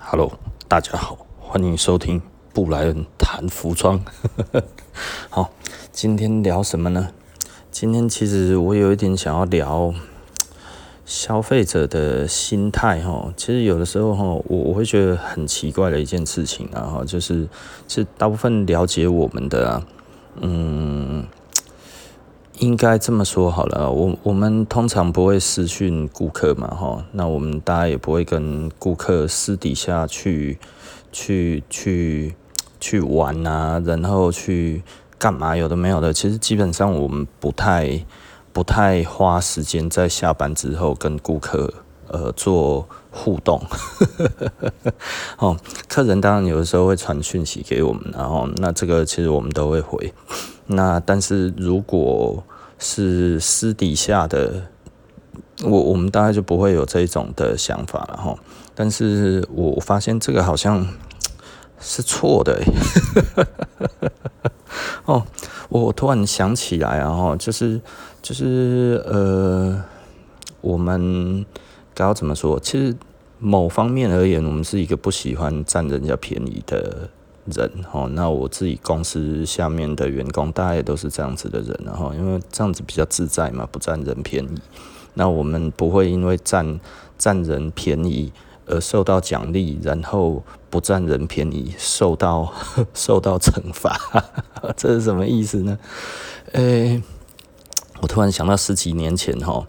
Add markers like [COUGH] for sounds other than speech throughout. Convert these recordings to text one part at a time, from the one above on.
Hello，大家好，欢迎收听布莱恩谈服装。[LAUGHS] 好，今天聊什么呢？今天其实我有一点想要聊消费者的心态哈。其实有的时候哈，我我会觉得很奇怪的一件事情啊哈，就是是大部分了解我们的，嗯。应该这么说好了，我我们通常不会私讯顾客嘛，哈，那我们大家也不会跟顾客私底下去去去去玩啊，然后去干嘛？有的没有的，其实基本上我们不太不太花时间在下班之后跟顾客呃做互动，[LAUGHS] 哦，客人当然有的时候会传讯息给我们，然后那这个其实我们都会回。那但是如果是私底下的，我我们大概就不会有这种的想法了哈。但是我发现这个好像是错的。[LAUGHS] 哦，我突然想起来啊，哈，就是就是呃，我们该要怎么说？其实某方面而言，我们是一个不喜欢占人家便宜的。人哦，那我自己公司下面的员工，大家也都是这样子的人，然后因为这样子比较自在嘛，不占人便宜。那我们不会因为占占人便宜而受到奖励，然后不占人便宜受到 [LAUGHS] 受到惩罚，[LAUGHS] 这是什么意思呢？诶、我突然想到十几年前哈，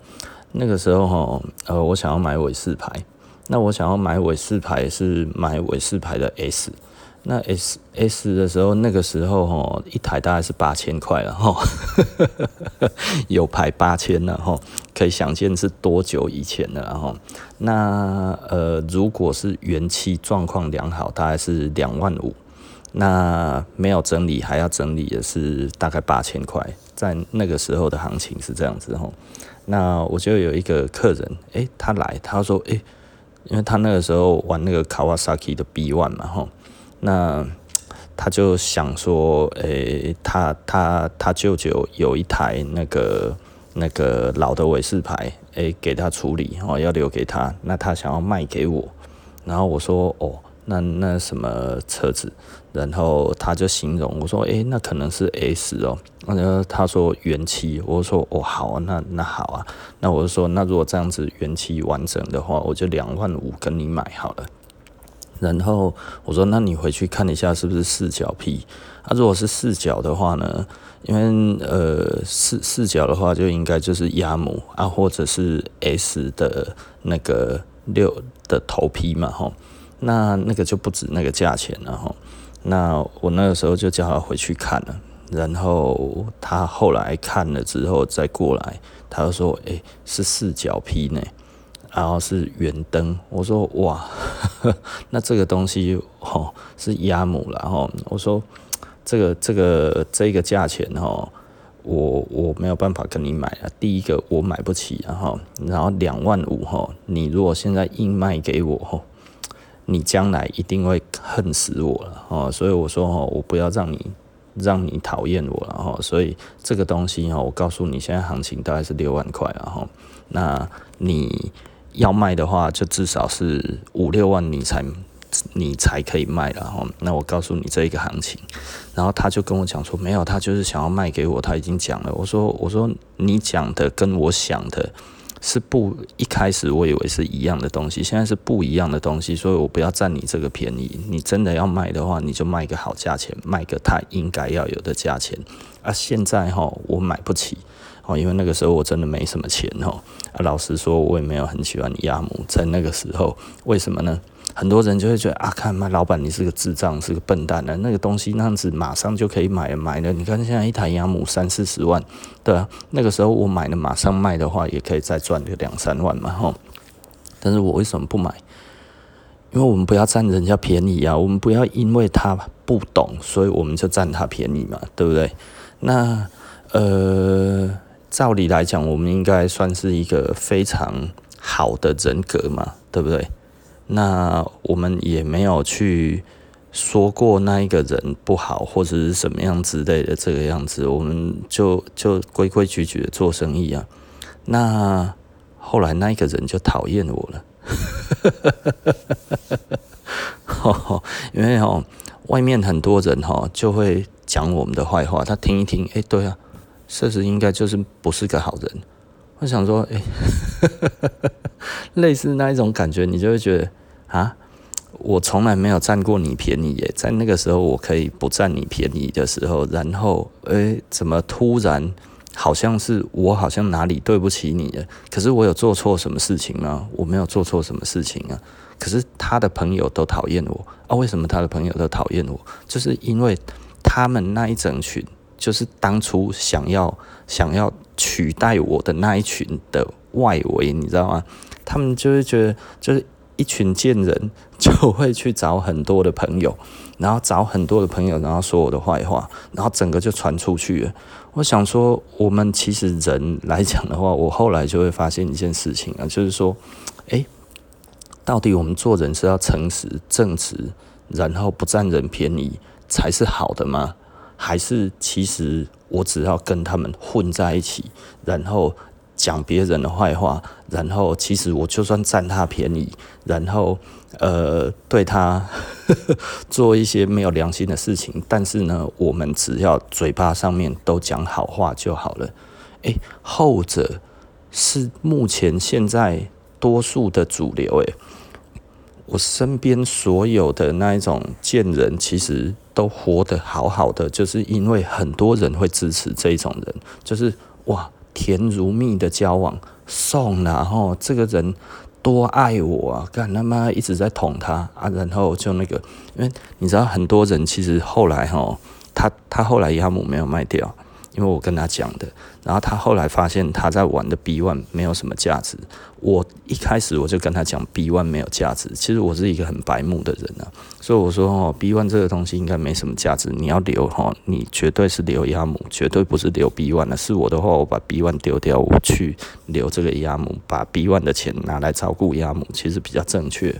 那个时候哈，呃，我想要买伟士牌，那我想要买伟士牌是买伟士牌的 S。那 S S 的时候，那个时候哈，一台大概是八千块了哈，[LAUGHS] 有牌八千了哈，可以想见是多久以前了哈。那呃，如果是原漆状况良好，大概是两万五。那没有整理还要整理的是大概八千块，在那个时候的行情是这样子哈。那我就有一个客人，诶、他来，他说，诶、因为他那个时候玩那个 Kawasaki 的 B One 嘛哈。那他就想说，诶、他他他舅舅有一台那个那个老的伟士牌，诶、给他处理哦，要留给他。那他想要卖给我，然后我说，哦，那那什么车子？然后他就形容我说，诶、那可能是 S 哦。然后他说原漆，我说，哦，好啊，那那好啊。那我就说，那如果这样子原漆完整的话，我就两万五跟你买好了。然后我说：“那你回去看一下是不是四角皮？啊，如果是四角的话呢？因为呃四四角的话就应该就是鸭母啊，或者是 S 的那个六的头皮嘛，吼。那那个就不止那个价钱了，吼。那我那个时候就叫他回去看了，然后他后来看了之后再过来，他就说：诶，是四角皮呢。”然后是圆灯，我说哇，[LAUGHS] 那这个东西哦是鸭母了哈。我说这个这个这个价钱哦，我我没有办法跟你买啊。第一个我买不起，然后然后两万五哈，你如果现在硬卖给我，你将来一定会恨死我了哦。所以我说哈，我不要让你让你讨厌我了哈。所以这个东西哈，我告诉你现在行情大概是六万块了哈。那你。要卖的话，就至少是五六万，你才你才可以卖了哈。那我告诉你这一个行情，然后他就跟我讲说，没有，他就是想要卖给我，他已经讲了。我说我说你讲的跟我想的是不，一开始我以为是一样的东西，现在是不一样的东西，所以我不要占你这个便宜。你真的要卖的话，你就卖个好价钱，卖个他应该要有的价钱。啊，现在哈，我买不起。哦，因为那个时候我真的没什么钱哦。啊，老实说，我也没有很喜欢鸭母，在那个时候，为什么呢？很多人就会觉得啊，看嘛，老板你是个智障，是个笨蛋呢，那个东西那样子马上就可以买买了。你看现在一台鸭母三四十万，对啊，那个时候我买了马上卖的话，也可以再赚个两三万嘛，吼。但是我为什么不买？因为我们不要占人家便宜啊，我们不要因为他不懂，所以我们就占他便宜嘛，对不对？那呃。照理来讲，我们应该算是一个非常好的人格嘛，对不对？那我们也没有去说过那一个人不好，或者是什么样之类的这个样子，我们就就规规矩矩的做生意啊。那后来那一个人就讨厌我了，[LAUGHS] 因为哦，外面很多人哈就会讲我们的坏话，他听一听，哎，对啊，设施应该就是不是个好人。我想说，哎，[LAUGHS] 类似那一种感觉，你就会觉得啊，我从来没有占过你便宜耶，在那个时候我可以不占你便宜的时候，然后，哎，怎么突然？好像是我好像哪里对不起你了，可是我有做错什么事情吗？我没有做错什么事情啊。可是他的朋友都讨厌我啊？为什么他的朋友都讨厌我？就是因为他们那一整群，就是当初想要想要取代我的那一群的外围，你知道吗？他们就会觉得，就是一群贱人就会去找很多的朋友，然后找很多的朋友，然后说我的坏话，然后整个就传出去了。我想说，我们其实人来讲的话，我后来就会发现一件事情啊，就是说，诶，到底我们做人是要诚实、正直，然后不占人便宜才是好的吗？还是其实我只要跟他们混在一起，然后讲别人的坏话，然后其实我就算占他便宜，然后。呃，对他 [LAUGHS] 做一些没有良心的事情，但是呢，我们只要嘴巴上面都讲好话就好了。诶，后者是目前现在多数的主流。诶，我身边所有的那一种贱人，其实都活得好好的，就是因为很多人会支持这种人，就是哇，甜如蜜的交往，送了吼，这个人。多爱我啊！干他妈一直在捅他啊！然后就那个，因为你知道很多人其实后来哈，他他后来亚母没有卖掉。因为我跟他讲的，然后他后来发现他在玩的 B One 没有什么价值。我一开始我就跟他讲 B One 没有价值，其实我是一个很白目的人啊，所以我说哦，B One 这个东西应该没什么价值，你要留哈，你绝对是留亚母，绝对不是留 B One 的。是我的话，我把 B One 丢掉，我去留这个亚母，把 B One 的钱拿来照顾亚母，其实比较正确。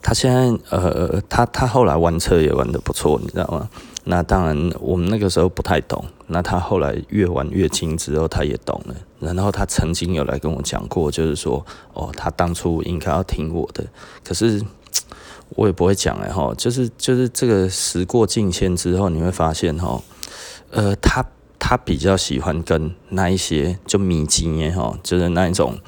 他现在呃，他他后来玩车也玩得不错，你知道吗？那当然，我们那个时候不太懂。那他后来越玩越精之后，他也懂了。然后他曾经有来跟我讲过，就是说，哦，他当初应该要听我的。可是 [TSK] 我也不会讲哎哈，就是就是这个时过境迁之后，你会发现哈，呃，他他比较喜欢跟那一些就米基耶哈，就是那一种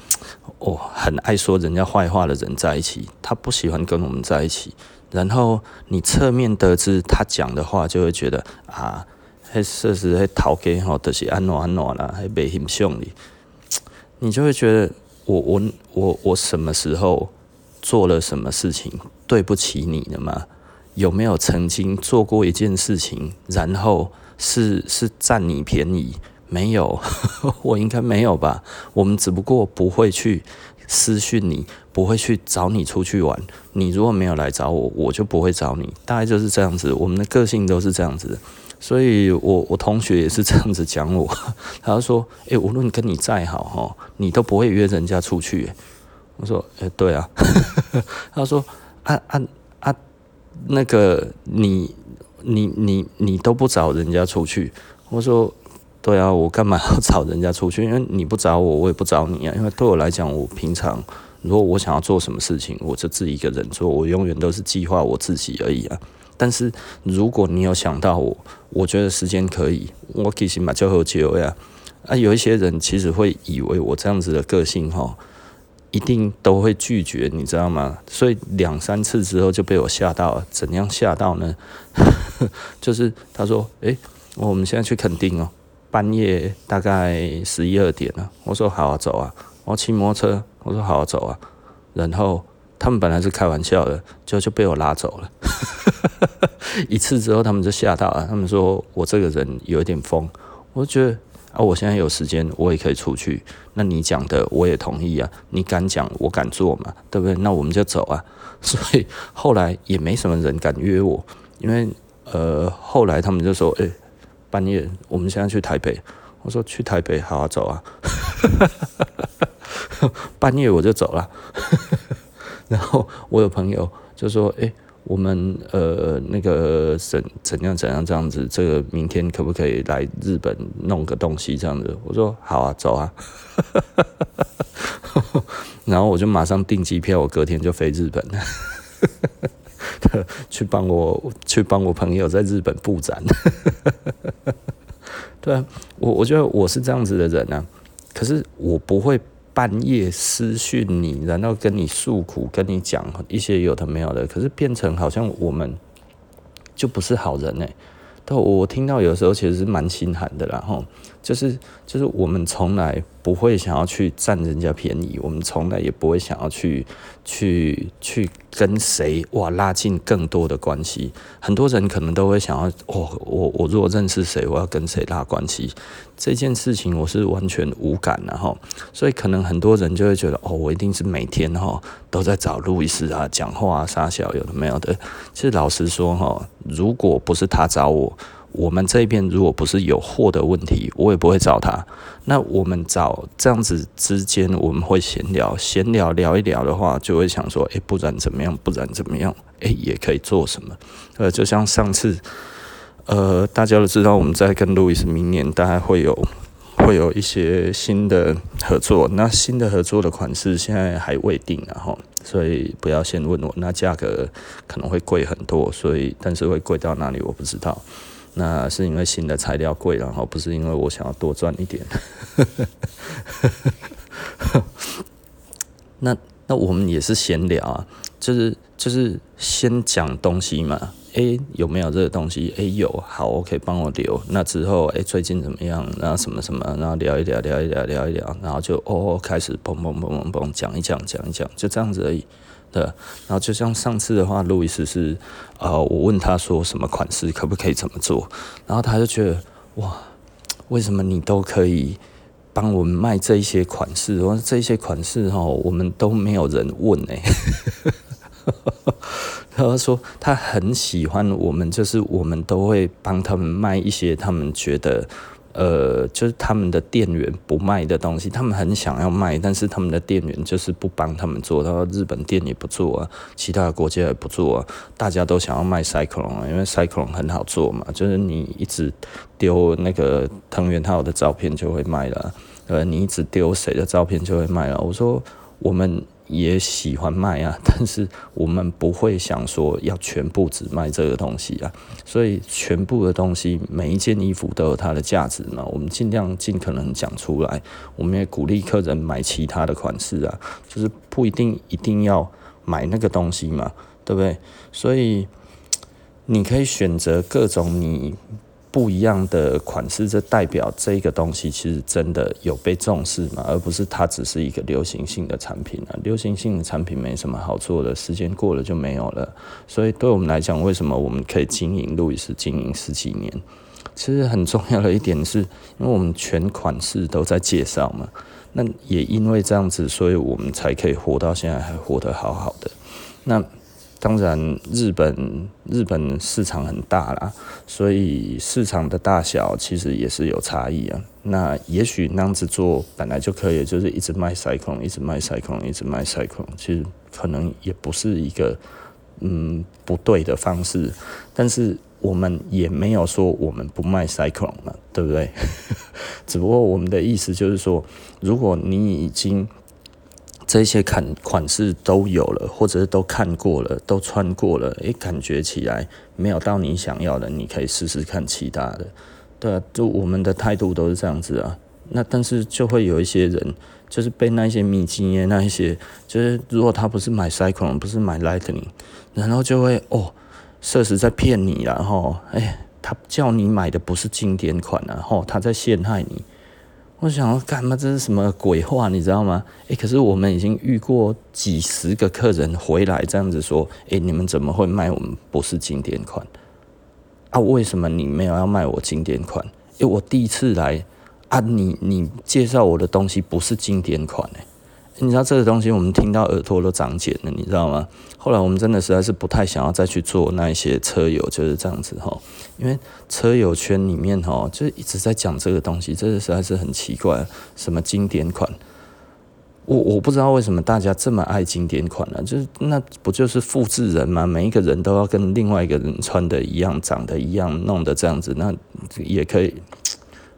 哦，很爱说人家坏话的人在一起。他不喜欢跟我们在一起。然后你侧面得知他讲的话，就会觉得啊，还设施还讨给吼，都是安怎安怎啦，还没欣赏你，你就会觉得我我我我什么时候做了什么事情对不起你了吗？有没有曾经做过一件事情，然后是是占你便宜？没有，[LAUGHS] 我应该没有吧？我们只不过不会去。私讯你不会去找你出去玩，你如果没有来找我，我就不会找你，大概就是这样子。我们的个性都是这样子，所以我我同学也是这样子讲我，[LAUGHS] 他说：“诶、无论跟你再好哈，你都不会约人家出去。”我说：“诶、对啊。[LAUGHS] ”他说：“啊啊啊，那个你你你你都不找人家出去。”我说。对啊，我干嘛要找人家出去？[LAUGHS] 因为你不找我，我也不找你啊。因为对我来讲，我平常如果我想要做什么事情，我就自己一个人做，我永远都是计划我自己而已啊。但是如果你有想到我，我觉得时间可以，我其实嘛就喝酒呀。啊，有一些人其实会以为我这样子的个性哈，一定都会拒绝，你知道吗？所以两三次之后就被我吓到了。怎样吓到呢？[LAUGHS] 就是他说：“诶，我们现在去垦丁哦。”半夜大概十一二点了，我说好啊，走啊，我骑摩托车，我说好啊，走啊，然后他们本来是开玩笑的，就就被我拉走了。[LAUGHS] 一次之后，他们就吓到了，他们说我这个人有一点疯，我觉得啊，我现在有时间，我也可以出去。那你讲的我也同意啊，你敢讲，我敢做嘛，对不对？那我们就走啊。[LAUGHS] 所以后来也没什么人敢约我，因为呃，后来他们就说，诶、半夜，我们现在去台北。我说去台北，好啊走啊。[LAUGHS] 半夜我就走了。[LAUGHS] 然后我有朋友就说：“诶，我们呃那个怎怎样怎样这样子，这个明天可不可以来日本弄个东西这样子？”我说：“好啊，走啊。[LAUGHS] ”然后我就马上订机票，我隔天就飞日本了。[LAUGHS] 去帮我去帮我朋友在日本布展。[LAUGHS] 对啊，我我觉得我是这样子的人啊，可是我不会半夜私讯你，然后跟你诉苦，跟你讲一些有的没有的，可是变成好像我们就不是好人呢、但我听到有时候其实是蛮心寒的啦，吼，就是就是我们从来不会想要去占人家便宜，我们从来也不会想要去去去跟谁哇拉近更多的关系。很多人可能都会想要，哦，我我如果认识谁，我要跟谁拉关系。这件事情我是完全无感的哈，所以可能很多人就会觉得，哦，我一定是每天哈都在找路易斯啊讲话啊杀小有的没有的。其实老实说哈，如果不是他找我，我们这边如果不是有货的问题，我也不会找他。那我们找这样子之间，我们会闲聊，闲聊聊一聊的话，就会想说，诶，不然怎么样？不然怎么样？诶，也可以做什么？呃，就像上次。呃，大家都知道，我们在跟路易斯明年大概会有会有一些新的合作。那新的合作的款式现在还未定，然后所以不要先问我。那价格可能会贵很多，所以但是会贵到哪里我不知道。那是因为新的材料贵，然后不是因为我想要多赚一点。[LAUGHS] 那那我们也是闲聊啊，就是就是先讲东西嘛。诶，有没有这个东西？诶，有，好，OK，帮我留。那之后，诶，最近怎么样？然后什么什么，然后聊一聊，聊一聊，聊一聊，然后就哦，开始砰砰砰砰砰讲一讲，讲一讲，就这样子而已。对，然后就像上次的话，路易斯是，呃，我问他说什么款式可不可以怎么做，然后他就觉得哇，为什么你都可以帮我们卖这一些款式？我说这些款式哈，我们都没有人问哎。[LAUGHS] 他说他很喜欢我们，就是我们都会帮他们卖一些他们觉得，呃，就是他们的店员不卖的东西，他们很想要卖，但是他们的店员就是不帮他们做。他说日本店也不做啊，其他的国家也不做啊，大家都想要卖 cycle，因为 cycle 很好做嘛，就是你一直丢那个藤原浩的照片就会卖了，呃，你一直丢谁的照片就会卖了。我说我们。也喜欢卖啊，[LAUGHS] 但是我们不会想说要全部只卖这个东西啊，所以全部的东西每一件衣服都有它的价值嘛，我们尽量尽可能讲出来，我们也鼓励客人买其他的款式啊，就是不一定一定要买那个东西嘛，对不对？所以你可以选择各种你。不一样的款式，这代表这个东西其实真的有被重视嘛，而不是它只是一个流行性的产品啊。流行性的产品没什么好做的，时间过了就没有了。所以对我们来讲，为什么我们可以经营路易斯经营十几年？其实很重要的一点是，因为我们全款式都在介绍嘛。那也因为这样子，所以我们才可以活到现在，还活得好好的。那。当然，日本日本市场很大啦，所以市场的大小其实也是有差异啊。那也许那样子做本来就可以，就是一直卖 cycle，一直卖 cycle，一直卖 cycle，其实可能也不是一个嗯不对的方式。但是我们也没有说我们不卖 cycle 嘛，对不对？[LAUGHS] 只不过我们的意思就是说，如果你已经这些款款式都有了，或者是都看过了，都穿过了，诶，感觉起来没有到你想要的，你可以试试看其他的，对啊，就我们的态度都是这样子啊。那但是就会有一些人，就是被那些米基耶那一些，就是如果他不是买 Cyclone，不是买 Lightning，然后就会哦，设实在骗你，然后哎，他叫你买的不是经典款，然后他在陷害你。我想要干嘛？这是什么鬼话？你知道吗？诶、可是我们已经遇过几十个客人回来这样子说：“诶、你们怎么会卖我们不是经典款？啊，为什么你没有要卖我经典款？诶、欸，我第一次来啊，你你介绍我的东西不是经典款诶、你知道这个东西，我们听到耳朵都长茧了，你知道吗？后来我们真的实在是不太想要再去做那一些车友，就是这样子哈，因为车友圈里面哈，就一直在讲这个东西，这个实在是很奇怪。什么经典款？我我不知道为什么大家这么爱经典款呢？就是那不就是复制人吗？每一个人都要跟另外一个人穿的一样，长得一样，弄得这样子，那也可以。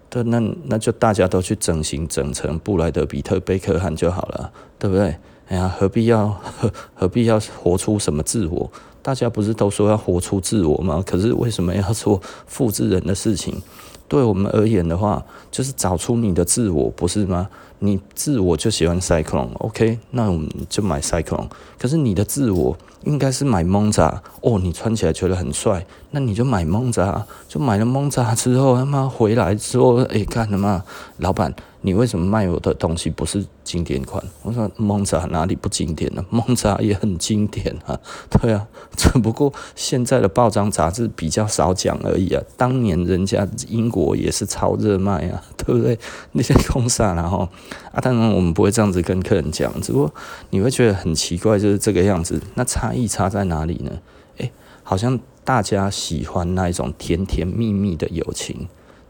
对，那那就大家都去整形整成布莱德彼特贝克汉就好了，对不对？哎呀，何必要何必要活出什么自我？大家不是都说要活出自我吗？可是为什么要做复制人的事情？对我们而言的话，就是找出你的自我，不是吗？你自我就喜欢 Cyclone，OK，那我们就买 Cyclone。可是你的自我应该是买蒙扎哦，你穿起来觉得很帅，那你就买蒙扎就买了蒙扎之后，他妈回来之后，哎，干什么？老板。你为什么卖我的东西不是经典款？我说蒙扎哪里不经典呢？[LAUGHS] 蒙扎也很经典啊，对啊，[LAUGHS] 只不过现在的报章杂志比较少讲而已啊。当年人家英国也是超热卖啊，[LAUGHS] 对不对？那些空煞然后啊，当然我们不会这样子跟客人讲，只不过你会觉得很奇怪，就是这个样子。那差异差在哪里呢？诶，好像大家喜欢那一种甜甜蜜蜜的友情。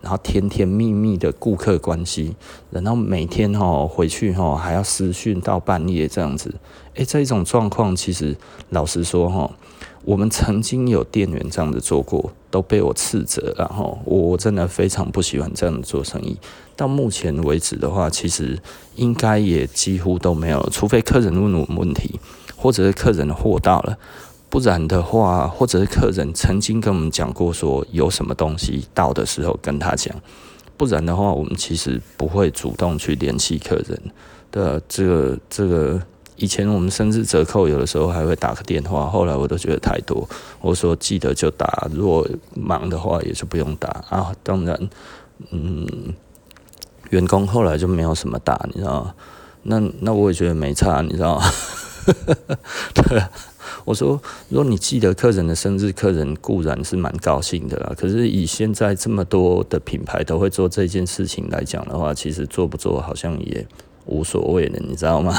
然后甜甜蜜蜜的顾客关系，然后每天哈回去哈还要私讯到半夜这样子，诶，这一种状况其实老实说哈，我们曾经有店员这样子做过，都被我斥责，然后我真的非常不喜欢这样子做生意。到目前为止的话，其实应该也几乎都没有，除非客人问我问题，或者是客人的货到了。不然的话，或者是客人曾经跟我们讲过，说有什么东西到的时候跟他讲。不然的话，我们其实不会主动去联系客人的。这个这个，以前我们甚至折扣有的时候还会打个电话，后来我都觉得太多，我说记得就打，如果忙的话也就不用打啊。当然，嗯，员工后来就没有什么打，你知道吗？那那我也觉得没差，你知道吗？[LAUGHS] 对。我说，如果你记得客人的生日，客人固然是蛮高兴的啦。可是以现在这么多的品牌都会做这件事情来讲的话，其实做不做好像也无所谓了，你知道吗？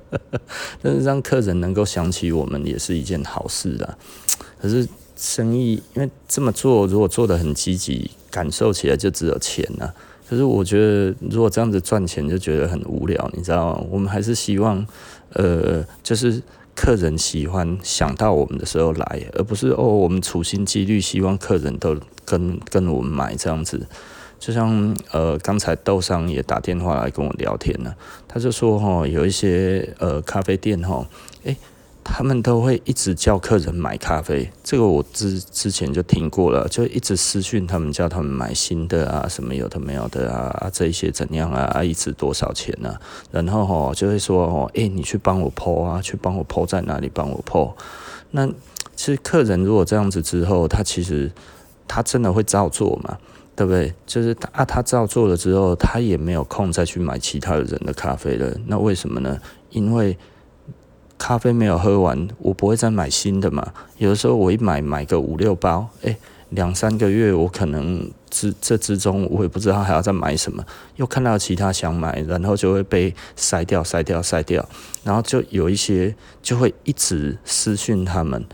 [LAUGHS] 但是让客人能够想起我们也是一件好事啊。可是生意因为这么做，如果做得很积极，感受起来就只有钱呐。可是我觉得，如果这样子赚钱就觉得很无聊，你知道吗？我们还是希望，呃，就是。客人喜欢想到我们的时候来，而不是哦，我们处心积虑希望客人都跟跟我们买这样子。就像呃，刚才豆商也打电话来跟我聊天了，他就说哈，有一些呃咖啡店哈，诶。他们都会一直叫客人买咖啡，这个我之之前就听过了，就一直私讯他们叫他们买新的啊，什么有的没有的啊，这一些怎样啊，一支多少钱呢、然后吼就会说哦，诶，你去帮我 po 啊，去帮我 po 在哪里帮我 po。那其实客人如果这样子之后，他其实他真的会照做嘛，对不对？就是啊，他照做了之后，他也没有空再去买其他的人的咖啡了。那为什么呢？因为咖啡没有喝完，我不会再买新的嘛。有的时候我一买买个五六包，诶，两三个月我可能之这之中我也不知道还要再买什么，又看到其他想买，然后就会被筛掉、筛掉、筛掉，然后就有一些就会一直私讯他们，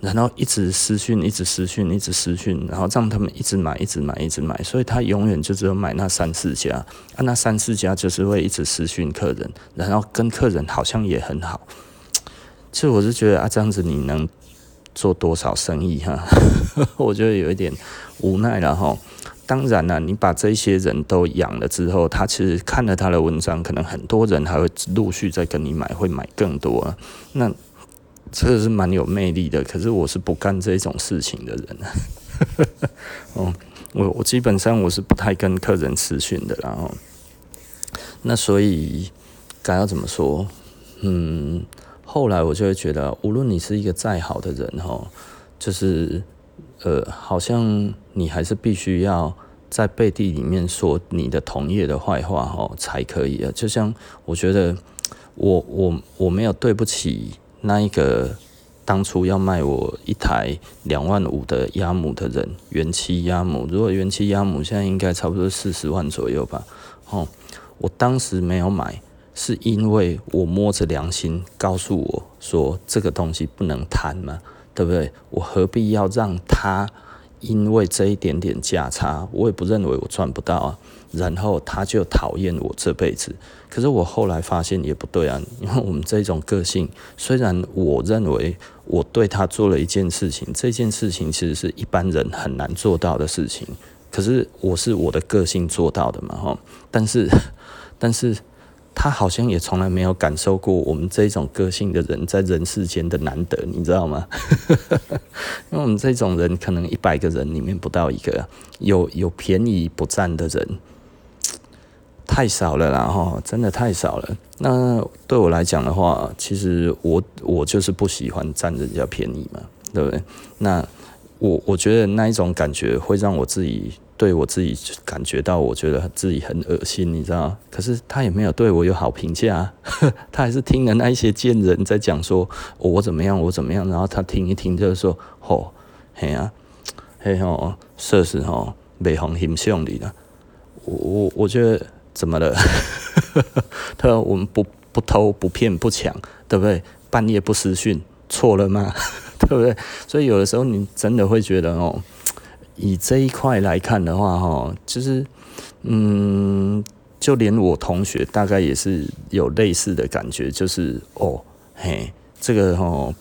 然后一直私讯、一直私讯、一直私讯，然后让他们一直买、一直买、一直买，所以他永远就只有买那三四家，那三四家就是会一直私讯客人，然后跟客人好像也很好。其实我是觉得啊，这样子你能做多少生意哈？[LAUGHS] 我觉得有一点无奈了哈。当然了，你把这些人都养了之后，他其实看了他的文章，可能很多人还会陆续再跟你买，会买更多。那这个是蛮有魅力的。可是我是不干这种事情的人。[LAUGHS] 哦，我我基本上我是不太跟客人私讯的。然后，那所以该要怎么说？嗯。后来我就会觉得，无论你是一个再好的人哈，就是呃，好像你还是必须要在背地里面说你的同业的坏话哈才可以啊。就像我觉得我我我没有对不起那一个当初要卖我一台两万五的鸭母的人，原漆鸭母。如果原漆鸭母现在应该差不多四十万左右吧。哦，我当时没有买。是因为我摸着良心告诉我说，这个东西不能贪嘛，对不对？我何必要让他因为这一点点价差，我也不认为我赚不到啊，然后他就讨厌我这辈子。可是我后来发现也不对啊，[LAUGHS] 因为我们这种个性，虽然我认为我对他做了一件事情，这件事情其实是一般人很难做到的事情，可是我是我的个性做到的嘛，哈。但是，[LAUGHS] 但是。他好像也从来没有感受过我们这种个性的人在人世间的难得，你知道吗？[LAUGHS] 因为我们这种人可能一百个人里面不到一个有有便宜不占的人，太少了啦哈，真的太少了。那对我来讲的话，其实我我就是不喜欢占人家便宜嘛，对不对？那我我觉得那一种感觉会让我自己。对我自己感觉到，我觉得自己很恶心，你知道？可是他也没有对我有好评价，[LAUGHS] 他还是听了那一些贱人在讲说我怎么样，我怎么样，然后他听一听就是说，吼，嘿啊，嘿吼，设施吼，没红形象里的，我我我觉得怎么了？[LAUGHS] 他说我们不不偷不骗不抢，对不对？半夜不私讯，错了吗？[LAUGHS] 对不对？所以有的时候你真的会觉得哦。以这一块来看的话，哈，就是，嗯，就连我同学大概也是有类似的感觉，就是哦，嘿，这个哈，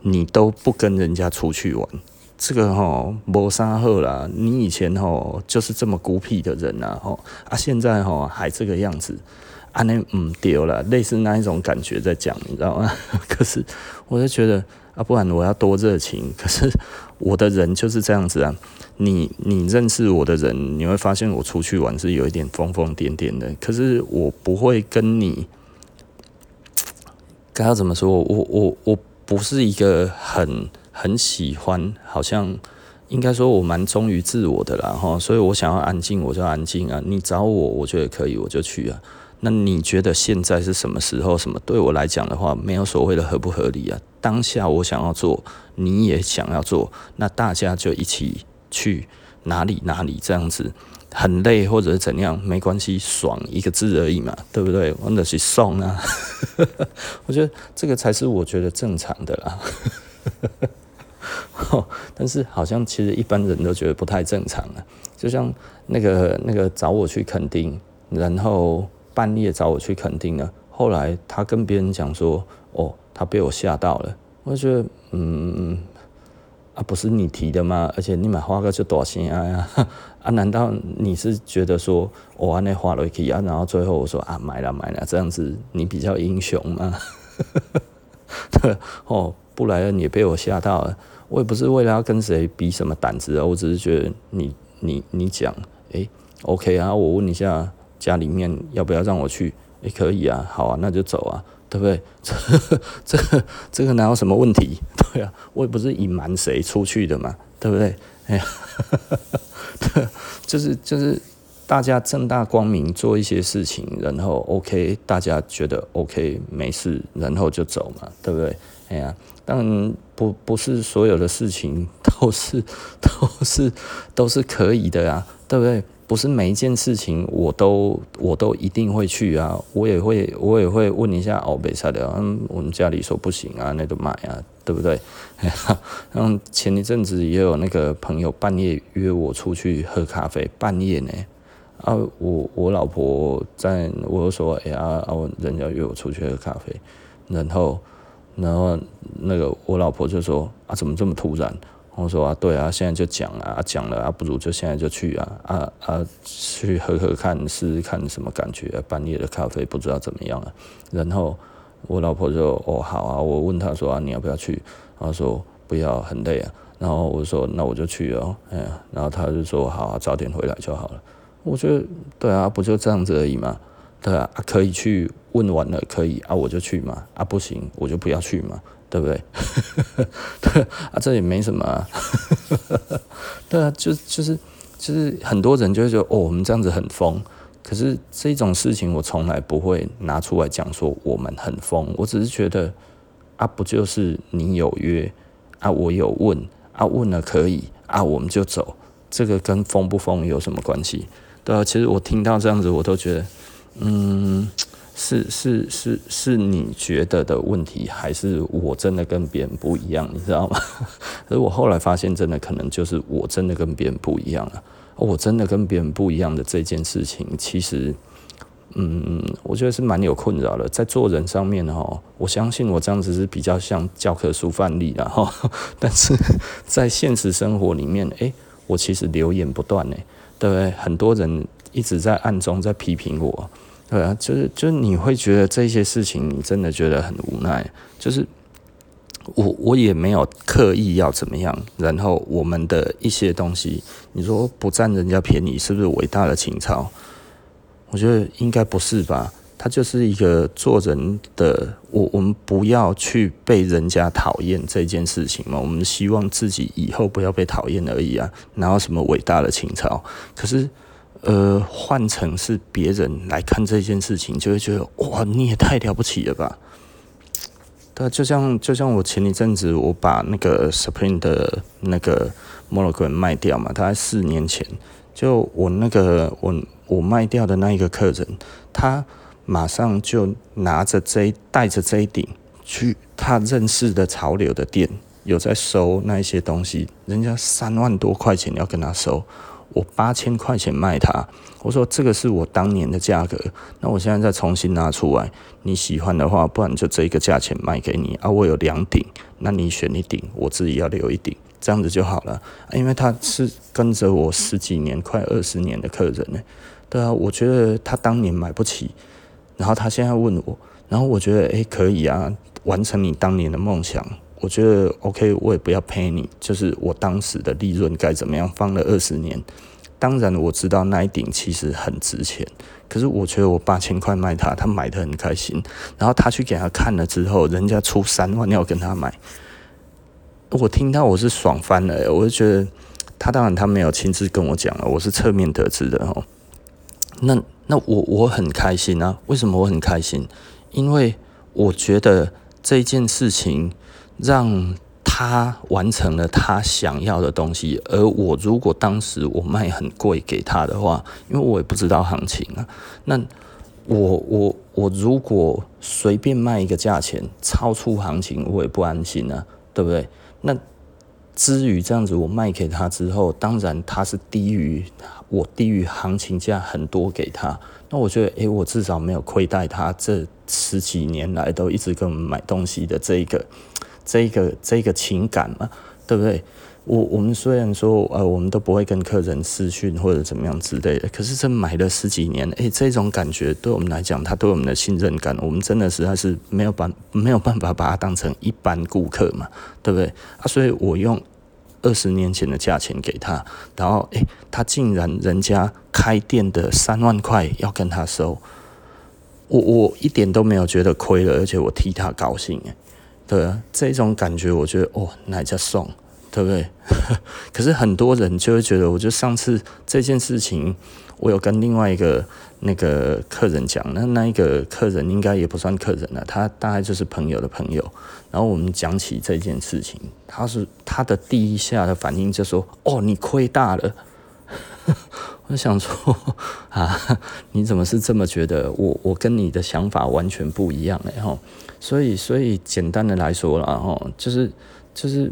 你都不跟人家出去玩，这个哈，没啥好啦。你以前哈就是这么孤僻的人呐，哈，啊，现在哈还这个样子，啊，那嗯丢了，类似那一种感觉在讲，你知道吗？[LAUGHS] 可是我就觉得。啊，不然我要多热情。可是我的人就是这样子啊。你你认识我的人，你会发现我出去玩是有一点疯疯癫癫的。可是我不会跟你，[TSK] 该要怎么说？我我我不是一个很很喜欢，好像应该说我蛮忠于自我的啦哈。所以我想要安静，我就安静啊。你找我，我觉得可以，我就去啊。那你觉得现在是什么时候？什么对我来讲的话，没有所谓的合不合理啊。当下我想要做，你也想要做，那大家就一起去哪里哪里这样子，很累或者是怎样没关系，爽一个字而已嘛，[LAUGHS] 对不对？或者是送啊，[LAUGHS] 我觉得这个才是我觉得正常的啦。[LAUGHS] 但是好像其实一般人都觉得不太正常啊，就像那个那个找我去垦丁，然后。半夜找我去垦丁了，后来他跟别人讲说：“哦，他被我吓到了。”我觉得，嗯，啊，不是你提的吗？而且你买花个就多少钱啊？[LAUGHS] 啊，难道你是觉得说我按那花了可以啊？然后最后我说啊，买了买了，这样子你比较英雄吗？[LAUGHS] 对哦，布莱恩也被我吓到了。我也不是为了要跟谁比什么胆子啊，我只是觉得你你你讲，哎、欸，OK 啊，我问一下。家里面要不要让我去？也、可以啊，好啊，那就走啊，对不对？[LAUGHS] 这、这这个哪有什么问题？对啊，我也不是隐瞒谁出去的嘛，对不对？哎呀，[LAUGHS] 就是就是大家正大光明做一些事情，然后 OK，大家觉得 OK 没事，然后就走嘛，对不对？哎呀，当然不不是所有的事情都是都是都是可以的啊，对不对？不是每一件事情我都我都一定会去啊，我也会我也会问一下哦，没啥的，嗯，我们家里说不行啊，那就买啊，对不对？然 [LAUGHS] 后前一阵子也有那个朋友半夜约我出去喝咖啡，半夜呢，啊，我我老婆在，我就说，哎呀，啊，人家约我出去喝咖啡，然后然后那个我老婆就说，啊，怎么这么突然？我说啊，对啊，现在就讲啊，讲了啊，不如就现在就去啊，啊啊，去喝喝看，试试看什么感觉，半夜的咖啡不知道怎么样啊。然后我老婆就哦好啊，我问她说啊，你要不要去？然后说不要，很累啊。然后我说那我就去哦，哎，然后她就说好啊，早点回来就好了。我觉得对啊，不就这样子而已嘛，对，啊可以去，问完了可以啊，我就去嘛，啊不行我就不要去嘛。对不对？[LAUGHS] 对啊，这也没什么啊。[LAUGHS] 对啊，就就是就是很多人就会觉得哦，我们这样子很疯。可是这种事情我从来不会拿出来讲说我们很疯。我只是觉得啊，不就是你有约啊，我有问啊，问了可以啊，我们就走。这个跟疯不疯有什么关系？对啊，其实我听到这样子，我都觉得嗯。是是是是你觉得的问题，还是我真的跟别人不一样？你知道吗？[LAUGHS] 可是我后来发现，真的可能就是我真的跟别人不一样了。我真的跟别人不一样的这件事情，其实，嗯，我觉得是蛮有困扰的。在做人上面哈，我相信我这样子是比较像教科书范例的哈。[LAUGHS] 但是在现实生活里面，诶，我其实留言不断呢，对不对？很多人一直在暗中在批评我。对啊，就是就是你会觉得这些事情，你真的觉得很无奈。就是我我也没有刻意要怎么样，然后我们的一些东西，你说不占人家便宜，是不是伟大的情操？我觉得应该不是吧。他就是一个做人的，我我们不要去被人家讨厌这件事情嘛。我们希望自己以后不要被讨厌而已啊，哪有什么伟大的情操？可是。呃，换成是别人来看这件事情，就会觉得哇，你也太了不起了吧？对，就像就像我前一阵子我把那个 Supreme 的那个 Monogram 卖掉嘛，大概四年前，就我那个我我卖掉的那一个客人，他马上就拿着这带着这一顶去他认识的潮流的店，有在收那一些东西，人家三万多块钱要跟他收。我八千块钱卖它，我说这个是我当年的价格，那我现在再重新拿出来，你喜欢的话，不然就这个价钱卖给你啊。我有两顶，那你选一顶，我自己要留一顶，这样子就好了。因为他是跟着我十几年，快二十年的客人呢。对啊，我觉得他当年买不起，然后他现在问我，然后我觉得诶、可以啊，完成你当年的梦想。我觉得 OK，我也不要赔你，就是我当时的利润该怎么样，放了二十年。当然我知道那一顶其实很值钱，可是我觉得我八千块卖他，他买得很开心。然后他去给他看了之后，人家出三万要跟他买，我听到我是爽翻了，我就觉得他当然他没有亲自跟我讲了，我是侧面得知的哦。那那我我很开心啊，为什么我很开心？因为我觉得这件事情。让他完成了他想要的东西，而我如果当时我卖很贵给他的话，因为我也不知道行情啊，那我我我如果随便卖一个价钱超出行情，我也不安心啊，对不对？那至于这样子，我卖给他之后，当然他是低于我低于行情价很多给他，那我觉得，诶，我至少没有亏待他这十几年来都一直跟我们买东西的这一个。这个这个情感嘛，对不对？我我们虽然说呃，我们都不会跟客人私讯或者怎么样之类的，可是这买了十几年，诶，这种感觉对我们来讲，他对我们的信任感，我们真的实在是没有办没有办法把他当成一般顾客嘛，对不对？啊，所以我用二十年前的价钱给他，然后诶，他竟然人家开店的三万块要跟他收，我我一点都没有觉得亏了，而且我替他高兴诶。对啊，这种感觉我觉得哦，哪家送，对不对？[LAUGHS] 可是很多人就会觉得，我就上次这件事情，我有跟另外一个那个客人讲，那那一个客人应该也不算客人了，他大概就是朋友的朋友。然后我们讲起这件事情，他是他的第一下的反应就说：“哦，你亏大了。”我想说啊，你怎么是这么觉得？我我跟你的想法完全不一样，然后。所以，所以简单的来说了哈，就是就是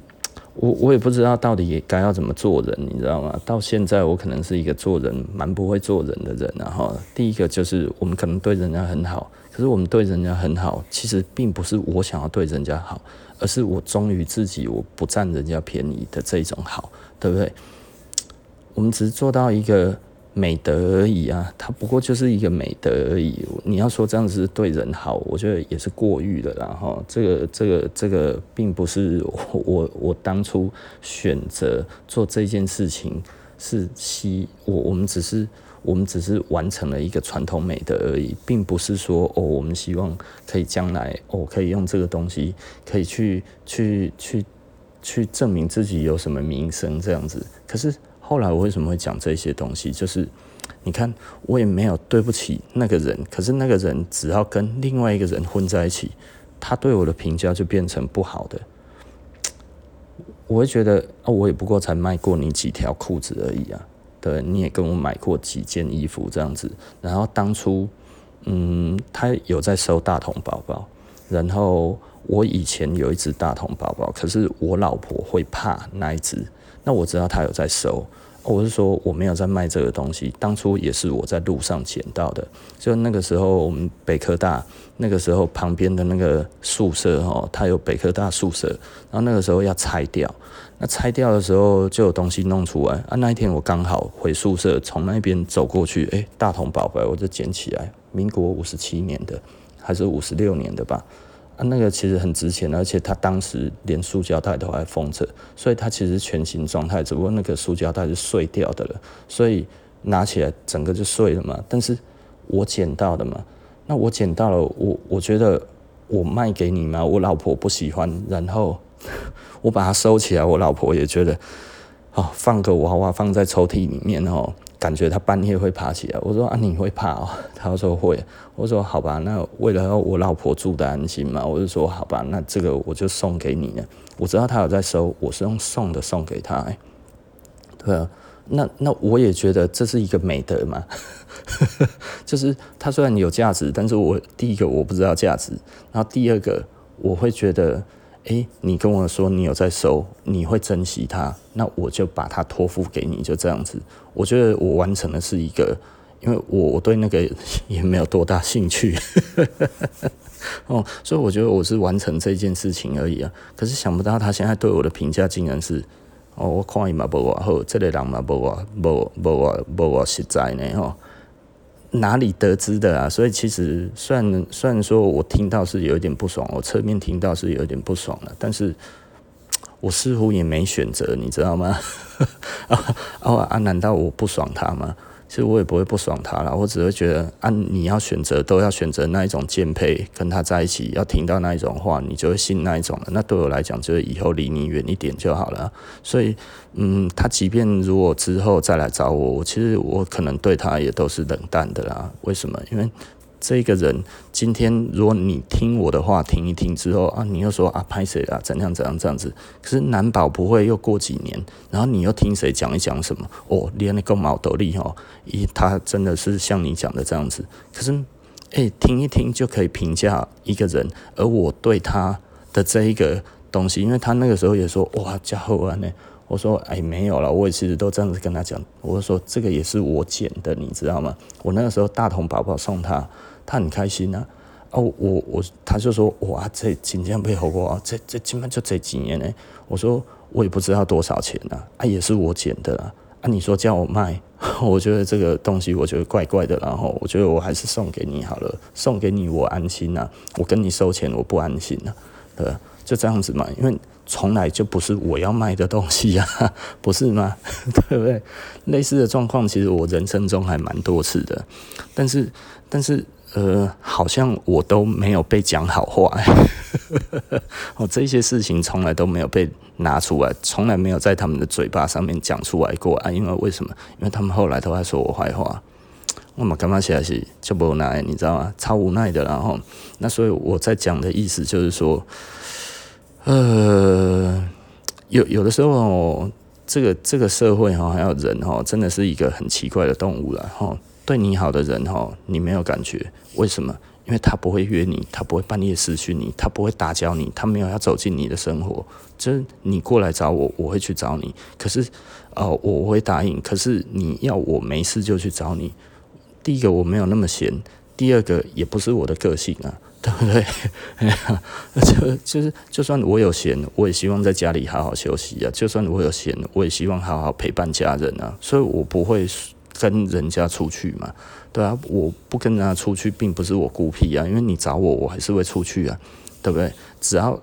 我我也不知道到底该要怎么做人，你知道吗？到现在我可能是一个做人蛮不会做人的人，然后第一个就是我们可能对人家很好，可是我们对人家很好，其实并不是我想要对人家好，而是我忠于自己，我不占人家便宜的这种好，对不对？我们只是做到一个。美德而已啊，它不过就是一个美德而已。你要说这样子是对人好，我觉得也是过誉的啦。哈，这个、这个、这个，并不是我我我当初选择做这件事情是希我我们只是我们只是完成了一个传统美德而已，并不是说哦，我们希望可以将来哦可以用这个东西可以去去去去证明自己有什么名声这样子。可是。后来我为什么会讲这些东西？就是你看，我也没有对不起那个人，可是那个人只要跟另外一个人混在一起，他对我的评价就变成不好的。我会觉得啊，我也不过才卖过你几条裤子而已啊，对，你也跟我买过几件衣服这样子。然后当初，嗯，他有在收大同宝宝，然后我以前有一只大同宝宝，可是我老婆会怕那一只。那我知道他有在收，我是说我没有在卖这个东西，当初也是我在路上捡到的。就那个时候，我们北科大那个时候旁边的那个宿舍哦，它有北科大宿舍，然后那个时候要拆掉。那拆掉的时候就有东西弄出来啊！那一天我刚好回宿舍，从那边走过去，哎、大同宝贝，我就捡起来，民国五十七年的还是五十六年的吧？啊，那个其实很值钱，而且它当时连塑胶袋都还封着，所以它其实全新状态，只不过那个塑胶袋是碎掉的了，所以拿起来整个就碎了嘛。但是我捡到的嘛，那我捡到了，我我觉得我卖给你嘛，我老婆不喜欢，然后。[LAUGHS] 我把它收起来，我老婆也觉得，哦，放个娃娃放在抽屉里面哦，感觉他半夜会爬起来。我说啊，你会怕哦？他说会。我说好吧，那为了我老婆住的安心嘛，我就说好吧，那这个我就送给你了。我知道他有在收，我是用送的送给他。对啊，那那我也觉得这是一个美德嘛，[LAUGHS] 就是他虽然有价值，但是我第一个我不知道价值，然后第二个我会觉得。诶，你跟我说你有在收，你会珍惜它，那我就把它托付给你，就这样子。我觉得我完成的是一个，因为我我对那个也没有多大兴趣，[LAUGHS] 哦，所以我觉得我是完成这件事情而已啊。可是想不到他现在对我的评价竟然是，哦，我看伊嘛无我好，这个人嘛无我无无我无我实在呢，吼。哪里得知的啊？所以其实虽然虽然说我听到是有一点不爽，我侧面听到是有一点不爽了，但是我似乎也没选择，你知道吗？[LAUGHS] 啊啊啊！难道我不爽他吗？其实我也不会不爽他了，我只会觉得，啊，你要选择都要选择那一种贱配，跟他在一起要听到那一种话，你就会信那一种了。那对我来讲，就是以后离你远一点就好了。所以，嗯，他即便如果之后再来找我，我其实我可能对他也都是冷淡的啦。为什么？因为。这个人今天，如果你听我的话听一听之后啊，你又说啊拍谁啊怎样怎样这样子，可是难保不会又过几年，然后你又听谁讲一讲什么哦，连那个毛斗力哦，一，他真的是像你讲的这样子，可是哎，听一听就可以评价一个人，而我对他的这一个东西，因为他那个时候也说哇家伙啊呢，我说哎没有了，我也其实都这样子跟他讲，我说这个也是我捡的，你知道吗？我那个时候大同宝宝送他。他很开心、啊，哦，我我他就说哇，这今天配合我，这这基本就这几年呢。我说我也不知道多少钱呐，啊，也是我捡的啊。啊，你说叫我卖，[LAUGHS] 我觉得这个东西我觉得怪怪的，然后我觉得我还是送给你好了，送给你我安心呐。我跟你收钱我不安心呐，对，就这样子嘛，因为从来就不是我要卖的东西呀，[LAUGHS] 不是吗？[LAUGHS] 对不对？类似的状况其实我人生中还蛮多次的，但是但是。呃，好像我都没有被讲好话，[LAUGHS] 哦，这些事情从来都没有被拿出来，从来没有在他们的嘴巴上面讲出来过啊。因为为什么？因为他们后来都在说我坏话，我嘛干嘛写是就无奈，你知道吗？超无奈的。然后，那所以我在讲的意思就是说，呃，有有的时候，这个这个社会哈，还有人哈，真的是一个很奇怪的动物了哈。对你好的人哈，你没有感觉，为什么？因为他不会约你，他不会半夜私讯你，他不会打搅你，他没有要走进你的生活。就是你过来找我，我会去找你。可是，呃，我会答应。可是你要我没事就去找你，第一个我没有那么闲，第二个也不是我的个性啊，对不对？[LAUGHS] 就就是，就算我有闲，我也希望在家里好好休息啊。就算我有闲，我也希望好好陪伴家人啊。所以我不会。跟人家出去嘛，对啊，我不跟人家出去，并不是我孤僻啊，因为你找我，我还是会出去啊，对不对？只要，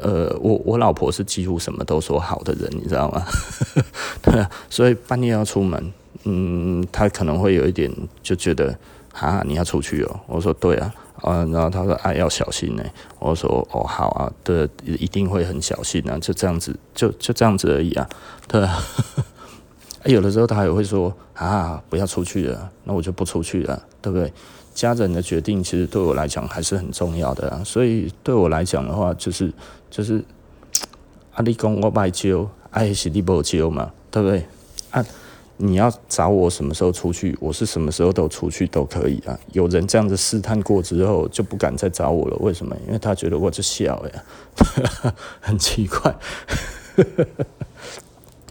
呃，我我老婆是几乎什么都说好的人，你知道吗？[LAUGHS] 对啊，所以半夜要出门，嗯，他可能会有一点就觉得啊，你要出去哦，我说对啊，啊，然后他说哎，要小心呢，我说哦好啊，对，一定会很小心啊，就这样子，就就这样子而已啊，对啊。有的时候他也会说啊，不要出去了，那我就不出去了，对不对？家人的决定其实对我来讲还是很重要的啊，所以对我来讲的话，就是就是，啊，你讲我拜招，爱是你不招嘛，对不对？啊，你要找我什么时候出去，我是什么时候都出去都可以啊。有人这样子试探过之后，就不敢再找我了，为什么？因为他觉得我就笑呀，[LAUGHS] 很奇怪。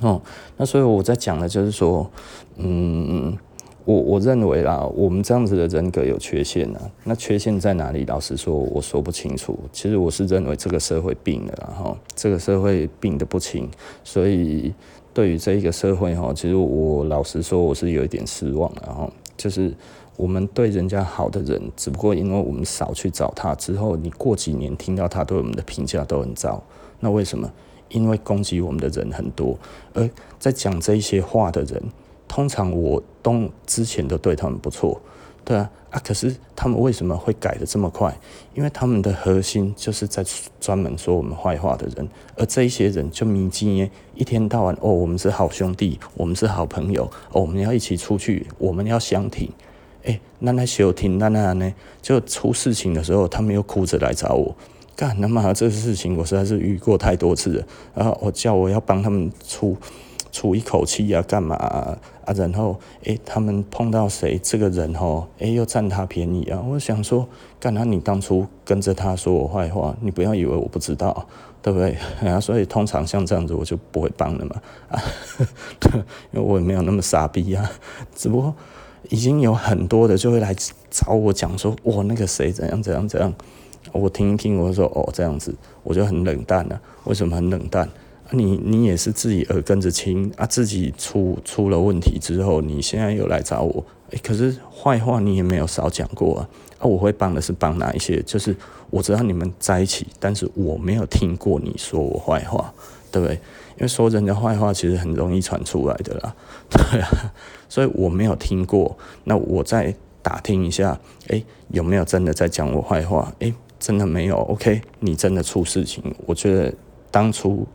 哦，那所以我在讲的就是说，嗯。我我认为啦，我们这样子的人格有缺陷啊。那缺陷在哪里？老实说，我说不清楚。其实我是认为这个社会病了，然后这个社会病得不轻。所以对于这一个社会哈，其实我老实说，我是有一点失望。然后就是我们对人家好的人，只不过因为我们少去找他，之后你过几年听到他对我们的评价都很糟。那为什么？因为攻击我们的人很多，而在讲这些话的人。通常我都之前都对他们不错，对啊啊，可是他们为什么会改得这么快？因为他们的核心就是在专门说我们坏话的人，而这一些人就迷之耶，一天到晚哦，我们是好兄弟，我们是好朋友，哦，我们要一起出去，我们要相挺。哎，那那休挺那那呢？就出事情的时候，他们又哭着来找我，干他妈这个事情我实在是遇过太多次了，然后我叫我要帮他们出。出一口气呀，干嘛啊？然后，诶、他们碰到谁？这个人吼，诶、又占他便宜啊！我想说，干他，你当初跟着他说我坏话，你不要以为我不知道，对不对？[LAUGHS] 啊，所以通常像这样子，我就不会帮了嘛。啊，[LAUGHS] 因为我也没有那么傻逼啊。只不过已经有很多的就会来找我讲说，哇，那个谁怎样怎样怎样。我听一听，我就说，哦，这样子，我就很冷淡了、为什么很冷淡？你你也是自己耳根子清啊，自己出出了问题之后，你现在又来找我，哎、欸，可是坏话你也没有少讲过啊，啊，我会帮的是帮哪一些？就是我知道你们在一起，但是我没有听过你说我坏话，对不对？因为说人家坏话其实很容易传出来的啦，[LAUGHS] 对啊，所以我没有听过，那我再打听一下，哎、欸，有没有真的在讲我坏话？哎、欸，真的没有，OK，你真的出事情，我觉得当初。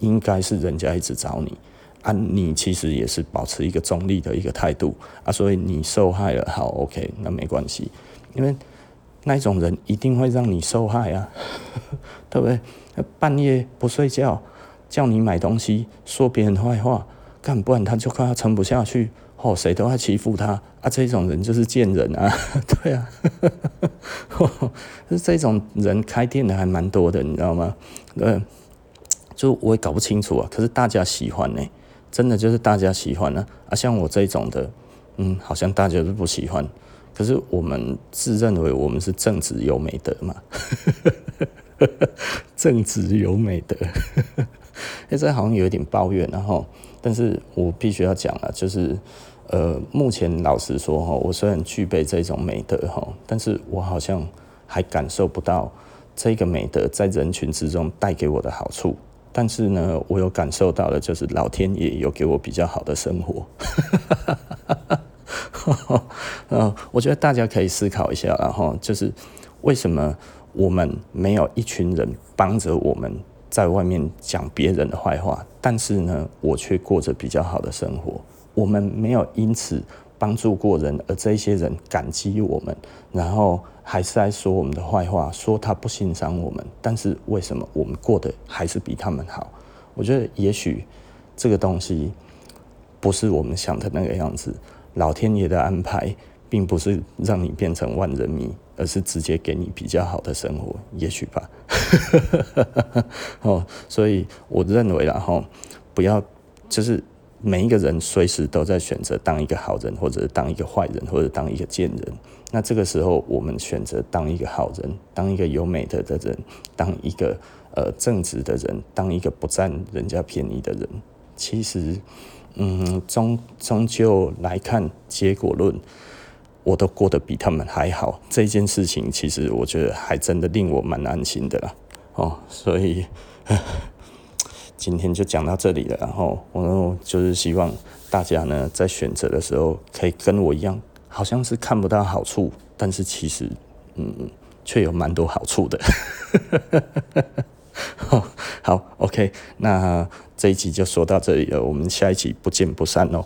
应该是人家一直找你啊，你其实也是保持一个中立的一个态度啊，所以你受害了，好，OK，那没关系，因为那种人一定会让你受害啊，[LAUGHS] 对不对？半夜不睡觉，叫你买东西，说别人坏话，干，不然他就快要撑不下去，哦，谁都在欺负他啊，这种人就是贱人啊，[LAUGHS] 对啊，是 [LAUGHS] 这种人开店的还蛮多的，你知道吗？对。就我也搞不清楚啊，可是大家喜欢呢、真的就是大家喜欢呢啊，啊，像我这种的，嗯，好像大家都不喜欢。可是我们自认为我们是正直有美德嘛，[LAUGHS] 正直有美德，哎，这好像有点抱怨然后，但是我必须要讲啊，就是呃，目前老实说哈，我虽然具备这种美德哈，但是我好像还感受不到这个美德在人群之中带给我的好处。但是呢，我有感受到的，就是老天爷有给我比较好的生活。嗯，[LAUGHS] 我觉得大家可以思考一下，然后就是为什么我们没有一群人帮着我们在外面讲别人的坏话，但是呢，我却过着比较好的生活。我们没有因此帮助过人，而这些人感激我们，然后。还是在说我们的坏话，说他不欣赏我们，但是为什么我们过得还是比他们好？我觉得也许这个东西不是我们想的那个样子。老天爷的安排并不是让你变成万人迷，而是直接给你比较好的生活，也许吧。[LAUGHS] 哦，所以我认为然后不要就是。每一个人随时都在选择当一个好人，或者当一个坏人，或者当一个贱人。那这个时候，我们选择当一个好人，当一个有美德的人，当一个呃正直的人，当一个不占人家便宜的人。其实，嗯，终终究来看结果论，我都过得比他们还好。这件事情，其实我觉得还真的令我蛮安心的啦。哦，所以。今天就讲到这里了，然后我就是希望大家呢，在选择的时候可以跟我一样，好像是看不到好处，但是其实嗯，却有蛮多好处的。[LAUGHS] 好，OK，那这一集就说到这里了，我们下一集不见不散哦。